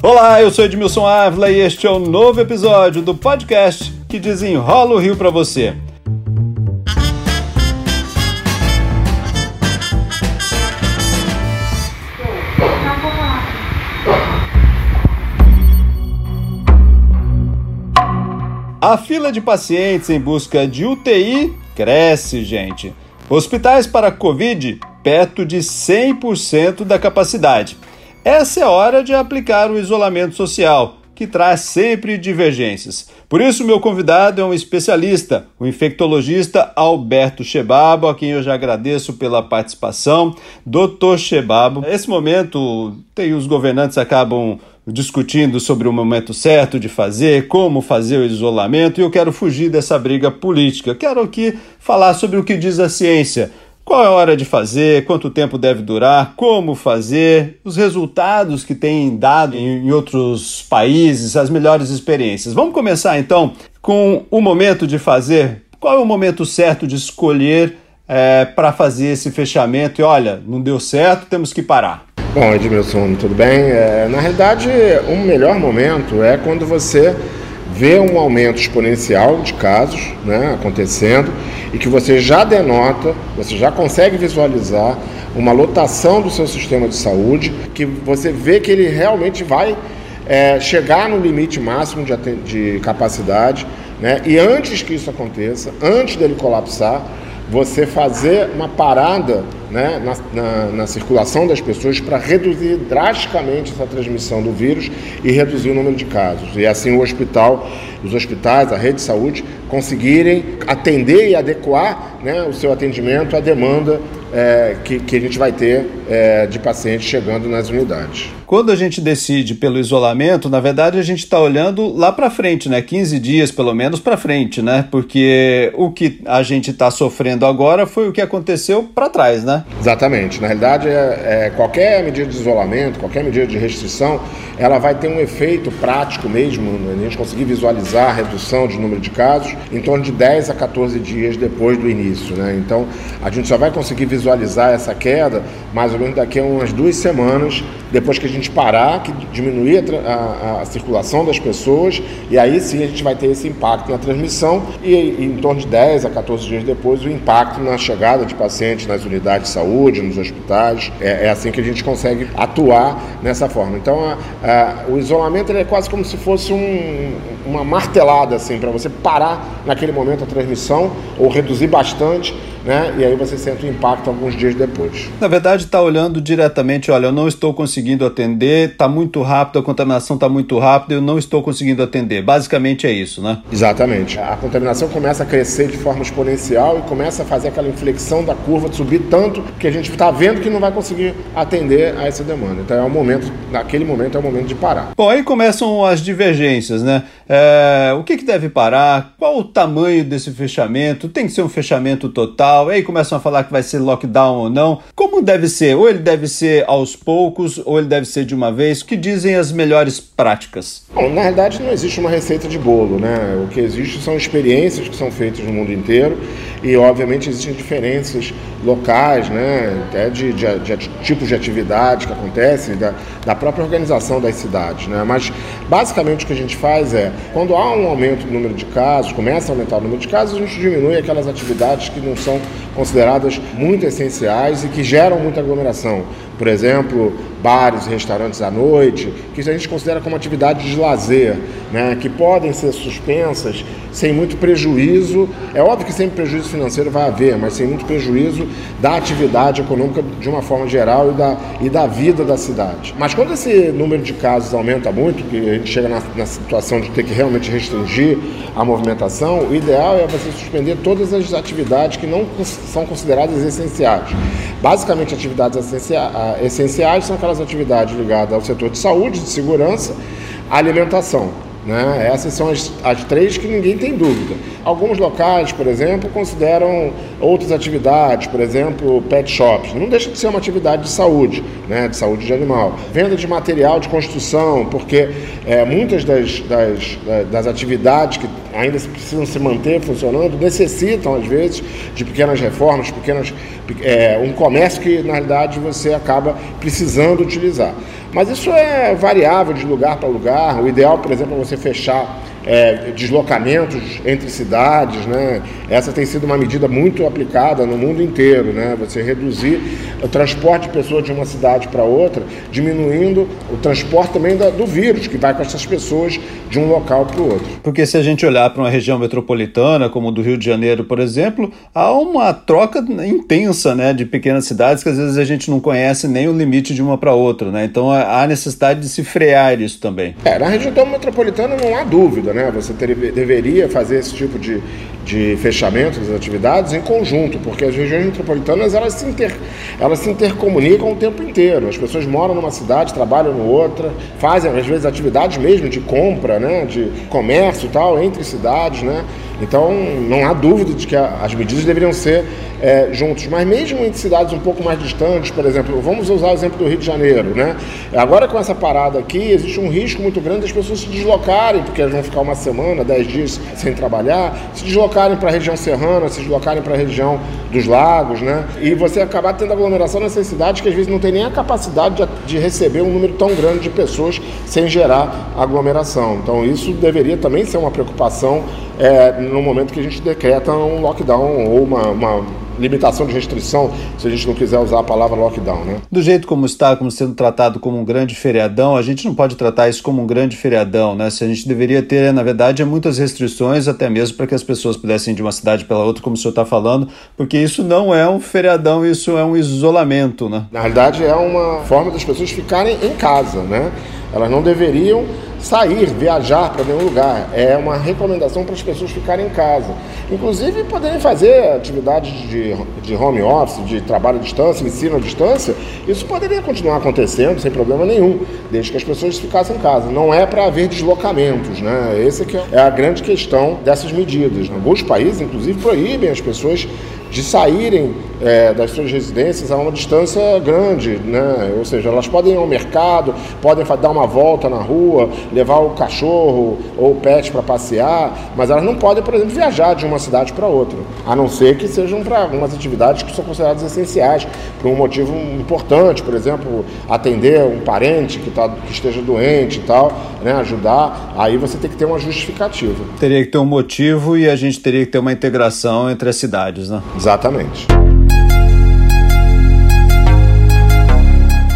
Olá, eu sou Edmilson Ávila e este é o novo episódio do podcast que desenrola o Rio para você. A fila de pacientes em busca de UTI cresce, gente. Hospitais para Covid perto de 100% da capacidade. Essa é hora de aplicar o isolamento social, que traz sempre divergências. Por isso, meu convidado é um especialista, o infectologista Alberto Chebabo, a quem eu já agradeço pela participação. Doutor Chebabo, nesse momento, tem, os governantes acabam discutindo sobre o momento certo de fazer, como fazer o isolamento, e eu quero fugir dessa briga política. Quero aqui falar sobre o que diz a ciência. Qual é a hora de fazer, quanto tempo deve durar, como fazer, os resultados que tem dado em outros países, as melhores experiências. Vamos começar então com o momento de fazer. Qual é o momento certo de escolher é, para fazer esse fechamento? E olha, não deu certo, temos que parar. Bom, Edmilson, tudo bem? É, na realidade, o melhor momento é quando você vê um aumento exponencial de casos né, acontecendo e que você já denota, você já consegue visualizar uma lotação do seu sistema de saúde, que você vê que ele realmente vai é, chegar no limite máximo de, de capacidade, né, e antes que isso aconteça, antes dele colapsar, você fazer uma parada né, na, na, na, circulação das pessoas para reduzir drasticamente essa transmissão do vírus e reduzir o número de casos. E assim o hospital, os hospitais, a rede de saúde conseguirem atender e adequar né, o seu atendimento à demanda é, que, que, a gente vai ter é, de pacientes chegando nas unidades. Quando a gente decide pelo isolamento, na verdade a gente está olhando lá para frente, né? 15 dias pelo menos para frente, né? Porque o que a gente está sofrendo agora foi o que aconteceu para trás, né? Exatamente. Na realidade, é, é, qualquer medida de isolamento, qualquer medida de restrição, ela vai ter um efeito prático mesmo, né? a gente conseguir visualizar a redução de número de casos em torno de 10 a 14 dias depois do início, né? Então a gente só vai conseguir visualizar essa queda mais ou menos daqui a umas duas semanas, depois que a gente parar, que diminuir a, a, a circulação das pessoas, e aí sim a gente vai ter esse impacto na transmissão, e, e em torno de 10 a 14 dias depois, o impacto na chegada de pacientes nas unidades de saúde, nos hospitais. É, é assim que a gente consegue atuar nessa forma. Então, a, o isolamento é quase como se fosse um, uma martelada, assim, para você parar naquele momento a transmissão, ou reduzir bastante né? E aí você sente o impacto alguns dias depois. Na verdade, está olhando diretamente, olha, eu não estou conseguindo atender, está muito rápido, a contaminação está muito rápida, eu não estou conseguindo atender. Basicamente é isso, né? Exatamente. A contaminação começa a crescer de forma exponencial e começa a fazer aquela inflexão da curva de subir tanto que a gente está vendo que não vai conseguir atender a essa demanda. Então é o momento, naquele momento é o momento de parar. Bom, aí começam as divergências, né? É, o que, que deve parar? Qual o tamanho desse fechamento? Tem que ser um fechamento total? Tal, aí começam a falar que vai ser lockdown ou não. Como deve ser? Ou ele deve ser aos poucos, ou ele deve ser de uma vez? O que dizem as melhores práticas? Bom, na verdade não existe uma receita de bolo, né? O que existe são experiências que são feitas no mundo inteiro e obviamente existem diferenças locais, né? Até de, de, de, de tipos de atividade que acontecem, da, da própria organização das cidades, né? Mas basicamente o que a gente faz é, quando há um aumento do número de casos, começa a aumentar o número de casos, a gente diminui aquelas atividades que não são consideradas muito essenciais e que geram muita aglomeração. Por exemplo, bares restaurantes à noite, que a gente considera como atividades de lazer, né, que podem ser suspensas sem muito prejuízo. É óbvio que sempre prejuízo financeiro vai haver, mas sem muito prejuízo da atividade econômica de uma forma geral e da, e da vida da cidade. Mas quando esse número de casos aumenta muito, que a gente chega na, na situação de ter que realmente restringir a movimentação, o ideal é você suspender todas as atividades que não são consideradas essenciais. Basicamente, atividades essenciais são aquelas atividades ligadas ao setor de saúde, de segurança, alimentação. Né? Essas são as, as três que ninguém tem dúvida. Alguns locais, por exemplo, consideram outras atividades, por exemplo, pet shops. Não deixa de ser uma atividade de saúde, né, de saúde de animal. Venda de material de construção, porque é, muitas das, das, das atividades que ainda precisam se manter funcionando necessitam, às vezes, de pequenas reformas, pequenas, é, um comércio que, na realidade, você acaba precisando utilizar. Mas isso é variável de lugar para lugar. O ideal, por exemplo, é você fechar é, deslocamentos entre cidades, né? Essa tem sido uma medida muito aplicada no mundo inteiro, né? Você reduzir o transporte de pessoas de uma cidade para outra, diminuindo o transporte também da, do vírus que vai com essas pessoas de um local para o outro. Porque se a gente olhar para uma região metropolitana, como do Rio de Janeiro, por exemplo, há uma troca intensa, né, de pequenas cidades que às vezes a gente não conhece nem o limite de uma para outra, né? Então há necessidade de se frear isso também. É, na região metropolitana não há dúvida, né? Né? Você ter, deveria fazer esse tipo de, de fechamento das atividades em conjunto, porque as regiões metropolitanas elas se, inter, elas se intercomunicam o tempo inteiro. As pessoas moram numa cidade, trabalham em outra, fazem às vezes atividades mesmo de compra, né? De comércio e tal entre cidades, né? Então não há dúvida de que as medidas deveriam ser é, juntos. Mas mesmo em cidades um pouco mais distantes, por exemplo, vamos usar o exemplo do Rio de Janeiro, né? Agora com essa parada aqui, existe um risco muito grande das pessoas se deslocarem, porque elas vão ficar uma semana, dez dias sem trabalhar, se deslocarem para a região serrana, se deslocarem para a região dos lagos, né? E você acabar tendo aglomeração nessas cidades que às vezes não tem nem a capacidade de, de receber um número tão grande de pessoas sem gerar aglomeração. Então isso deveria também ser uma preocupação é, no momento que a gente decreta um lockdown ou uma, uma limitação de restrição, se a gente não quiser usar a palavra lockdown, né? Do jeito como está, como sendo tratado como um grande feriadão, a gente não pode tratar isso como um grande feriadão, né? Se a gente deveria ter, na verdade, é muitas restrições, até mesmo para que as pessoas pudessem ir de uma cidade pela outra, como o senhor está falando, porque isso não é um feriadão, isso é um isolamento, né? Na realidade, é uma forma das pessoas ficarem em casa, né? Elas não deveriam sair, viajar para nenhum lugar. É uma recomendação para as pessoas ficarem em casa. Inclusive, poderem fazer atividades de, de home office, de trabalho à distância, ensino à distância. Isso poderia continuar acontecendo sem problema nenhum, desde que as pessoas ficassem em casa. Não é para haver deslocamentos, né? Essa que é a grande questão dessas medidas. Alguns países, inclusive, proíbem as pessoas de saírem é, das suas residências a uma distância grande, né? ou seja, elas podem ir ao mercado, podem dar uma volta na rua, levar o cachorro ou o pet para passear, mas elas não podem, por exemplo, viajar de uma cidade para outra, a não ser que sejam para algumas atividades que são consideradas essenciais, por um motivo importante, por exemplo, atender um parente que, tá, que esteja doente e tal, né? ajudar, aí você tem que ter uma justificativa. Teria que ter um motivo e a gente teria que ter uma integração entre as cidades, né? Exatamente.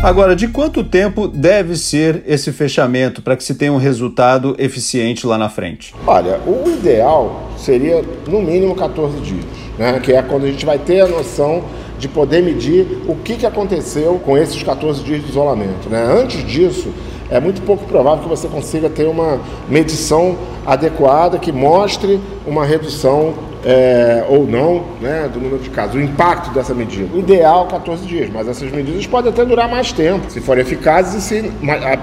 Agora, de quanto tempo deve ser esse fechamento para que se tenha um resultado eficiente lá na frente? Olha, o ideal seria no mínimo 14 dias, né? que é quando a gente vai ter a noção de poder medir o que, que aconteceu com esses 14 dias de isolamento. Né? Antes disso, é muito pouco provável que você consiga ter uma medição adequada que mostre uma redução é, ou não né, do número de casos, o impacto dessa medida. Ideal 14 dias, mas essas medidas podem até durar mais tempo, se forem eficazes e se,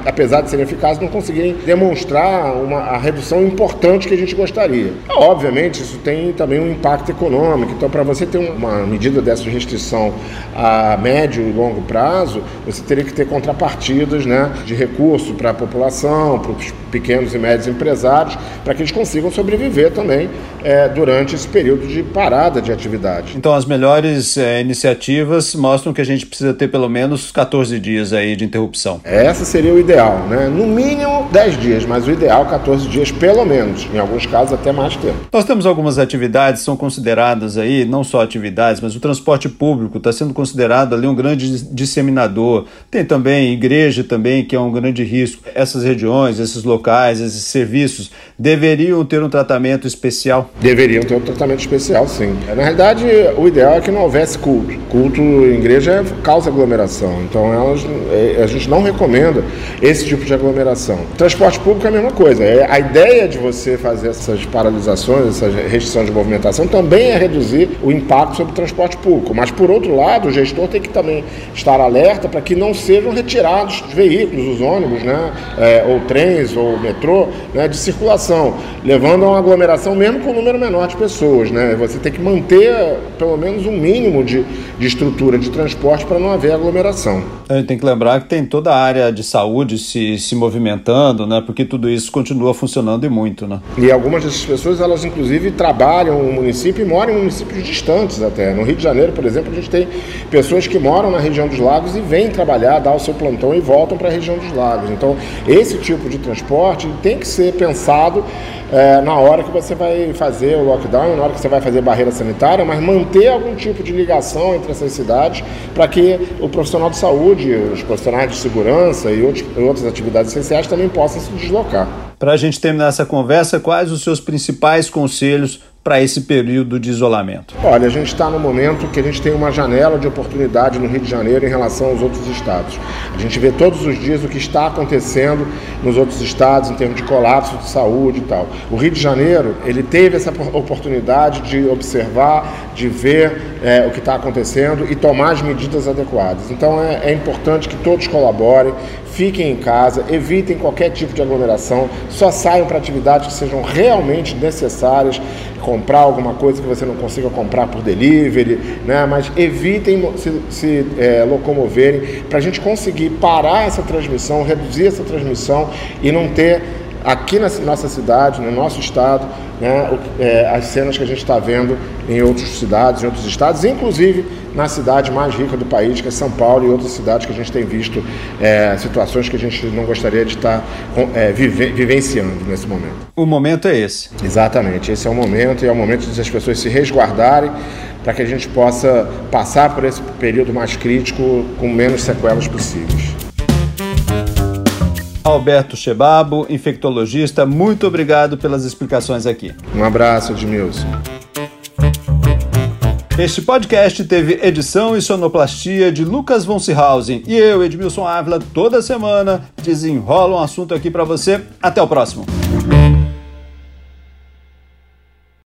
apesar de serem eficazes, não conseguirem demonstrar uma, a redução importante que a gente gostaria. Obviamente, isso tem também um impacto econômico, então para você ter uma medida dessa de restrição a médio e longo prazo, você teria que ter contrapartidas né, de recurso para a população, para os pequenos e médios empresários, para que eles consigam sobreviver também é, durante esse período de parada de atividade. Então, as melhores é, iniciativas mostram que a gente precisa ter pelo menos 14 dias aí de interrupção. Essa seria o ideal, né? No mínimo 10 dias, mas o ideal 14 dias pelo menos, em alguns casos até mais tempo. Nós temos algumas atividades que são consideradas aí, não só atividades, mas o transporte público está sendo considerado ali um grande disseminador. Tem também igreja também, que é um grande risco. Essas regiões, esses locais, esses serviços deveriam ter um tratamento especial? Deveriam ter um tratamento especial, sim. Na realidade, o ideal é que não houvesse culto. Culto em igreja causa aglomeração, então elas, é, a gente não recomenda esse tipo de aglomeração. Transporte público é a mesma coisa. É, a ideia de você fazer essas paralisações, essa restrição de movimentação, também é reduzir o impacto sobre o transporte público. Mas, por outro lado, o gestor tem que também estar alerta para que não sejam retirados os veículos, os ônibus, né, é, ou trens, ou metrô, né, de circulação, levando a uma aglomeração mesmo com um número menor de pessoas pessoas, né? Você tem que manter pelo menos um mínimo de, de estrutura de transporte para não haver aglomeração. A gente tem que lembrar que tem toda a área de saúde se, se movimentando, né? Porque tudo isso continua funcionando e muito, né? E algumas dessas pessoas, elas inclusive trabalham no município e moram em municípios distantes até. No Rio de Janeiro, por exemplo, a gente tem pessoas que moram na região dos lagos e vêm trabalhar, dar o seu plantão e voltam para a região dos lagos. Então, esse tipo de transporte tem que ser pensado é, na hora que você vai fazer o lockdown, na hora que você vai fazer barreira sanitária, mas manter algum tipo de ligação entre essas cidades para que o profissional de saúde, os profissionais de segurança e outras atividades essenciais também possam se deslocar. Para a gente terminar essa conversa, quais os seus principais conselhos para esse período de isolamento? Olha, a gente está no momento que a gente tem uma janela de oportunidade no Rio de Janeiro em relação aos outros estados. A gente vê todos os dias o que está acontecendo nos outros estados em termos de colapso de saúde e tal. O Rio de Janeiro ele teve essa oportunidade de observar, de ver é, o que está acontecendo e tomar as medidas adequadas. Então é, é importante que todos colaborem, fiquem em casa, evitem qualquer tipo de aglomeração, só saiam para atividades que sejam realmente necessárias, comprar alguma coisa que você não consiga comprar por delivery, né? mas evitem se, se é, locomoverem para a gente conseguir parar essa transmissão, reduzir essa transmissão e não ter aqui na nossa cidade, no nosso estado, né, é, as cenas que a gente está vendo em outras cidades, em outros estados, inclusive na cidade mais rica do país, que é São Paulo, e outras cidades que a gente tem visto é, situações que a gente não gostaria de estar tá, é, vive, vivenciando nesse momento. O momento é esse. Exatamente, esse é o momento, e é o momento de as pessoas se resguardarem para que a gente possa passar por esse período mais crítico com menos sequelas possíveis. Alberto Chebabo, infectologista, muito obrigado pelas explicações aqui. Um abraço, Edmilson. Este podcast teve edição e sonoplastia de Lucas von Seehausen e eu, Edmilson Ávila, toda semana desenrola um assunto aqui para você. Até o próximo.